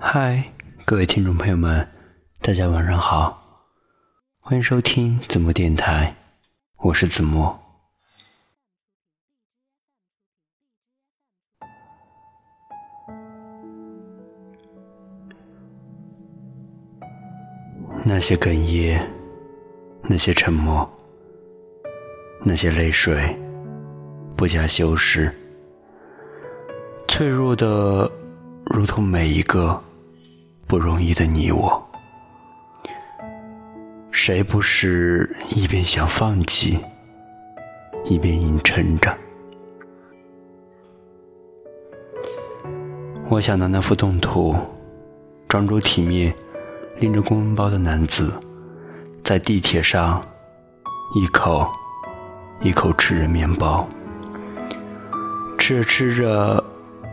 嗨，各位听众朋友们，大家晚上好，欢迎收听子墨电台，我是子墨。那些哽咽，那些沉默，那些泪水，不加修饰，脆弱的，如同每一个不容易的你我。谁不是一边想放弃，一边硬撑着？我想到那幅动图，庄着体面。拎着公文包的男子，在地铁上，一口一口吃着面包，吃着吃着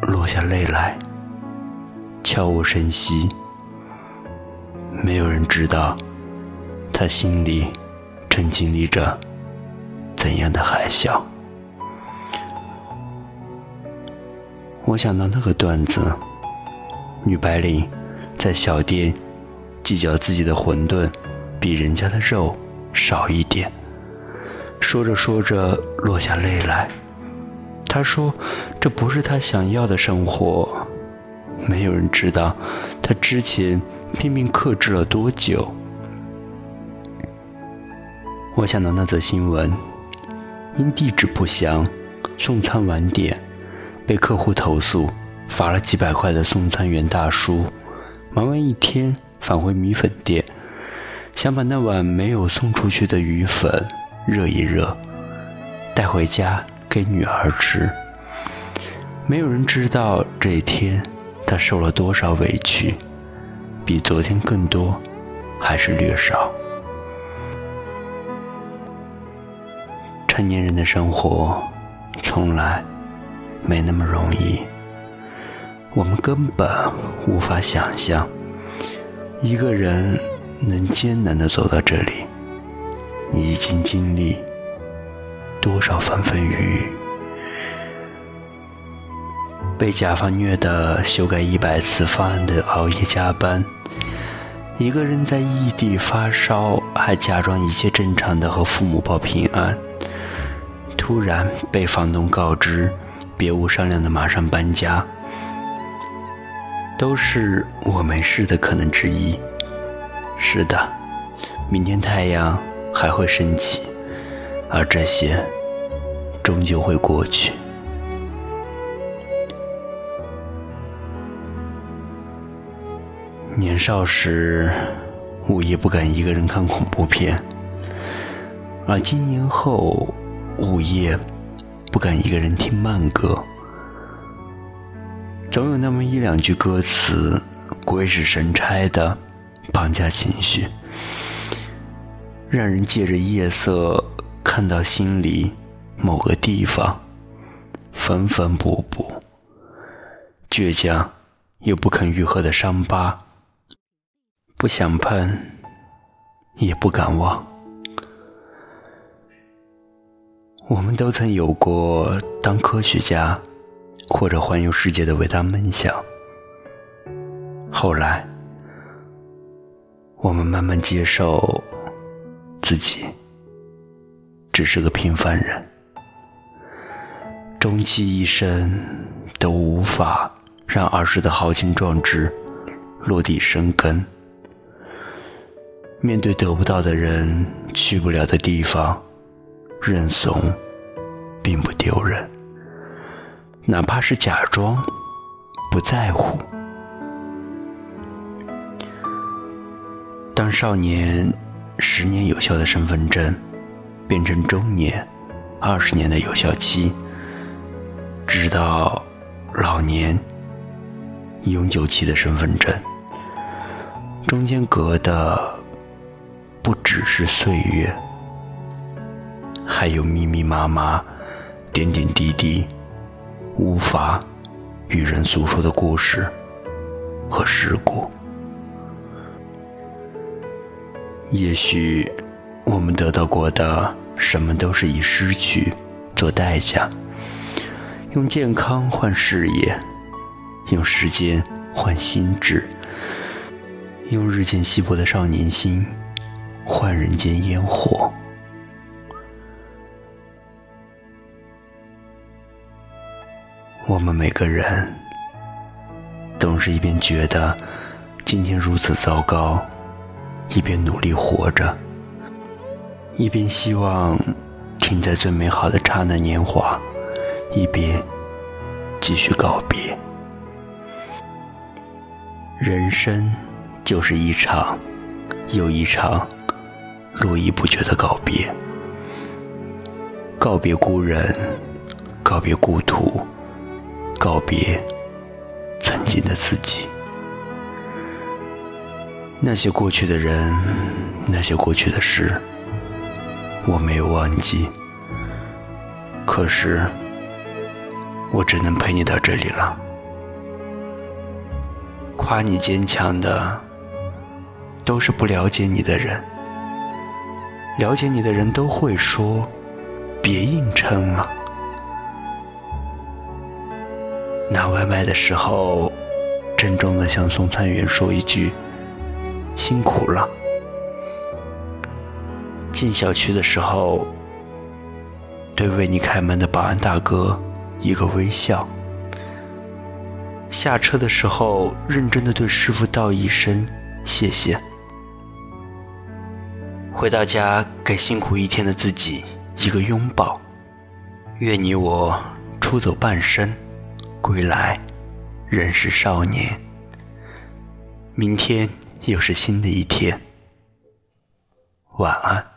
落下泪来，悄无声息。没有人知道，他心里正经历着怎样的海啸。我想到那个段子，女白领在小店。计较自己的馄饨比人家的肉少一点，说着说着落下泪来。他说：“这不是他想要的生活。”没有人知道他之前拼命克制了多久。我想到那则新闻：因地址不详，送餐晚点，被客户投诉，罚了几百块的送餐员大叔，忙完一天。返回米粉店，想把那碗没有送出去的鱼粉热一热，带回家给女儿吃。没有人知道这一天他受了多少委屈，比昨天更多，还是略少。成年人的生活从来没那么容易，我们根本无法想象。一个人能艰难的走到这里，已经经历多少风风雨雨？被甲方虐的修改一百次方案的熬夜加班，一个人在异地发烧还假装一切正常的和父母报平安，突然被房东告知别无商量的马上搬家。都是我没事的可能之一。是的，明天太阳还会升起，而这些终究会过去。年少时，午夜不敢一个人看恐怖片；而今年后，午夜不敢一个人听慢歌。总有那么一两句歌词，鬼使神差的绑架情绪，让人借着夜色看到心里某个地方缝缝补补，倔强又不肯愈合的伤疤，不想碰，也不敢忘。我们都曾有过当科学家。或者环游世界的伟大梦想。后来，我们慢慢接受自己只是个平凡人，终其一生都无法让儿时的豪情壮志落地生根。面对得不到的人、去不了的地方，认怂并不丢人。哪怕是假装不在乎。当少年十年有效的身份证变成中年二十年的有效期，直到老年永久期的身份证，中间隔的不只是岁月，还有密密麻麻、点点滴滴。无法与人诉说的故事和事故，也许我们得到过的什么都是以失去做代价，用健康换事业，用时间换心智，用日渐稀薄的少年心换人间烟火。我们每个人总是一边觉得今天如此糟糕，一边努力活着，一边希望停在最美好的刹那年华，一边继续告别。人生就是一场又一场络绎不绝的告别，告别故人，告别故土，告别曾经的自己。那些过去的人，那些过去的事，我没有忘记。可是，我只能陪你到这里了。夸你坚强的，都是不了解你的人。了解你的人都会说：“别硬撑了。”拿外卖的时候，郑重的向送餐员说一句：“辛苦了。”进小区的时候，对为你开门的保安大哥一个微笑。下车的时候，认真的对师傅道一声谢谢。回到家，给辛苦一天的自己一个拥抱。愿你我出走半生，归来仍是少年。明天又是新的一天，晚安。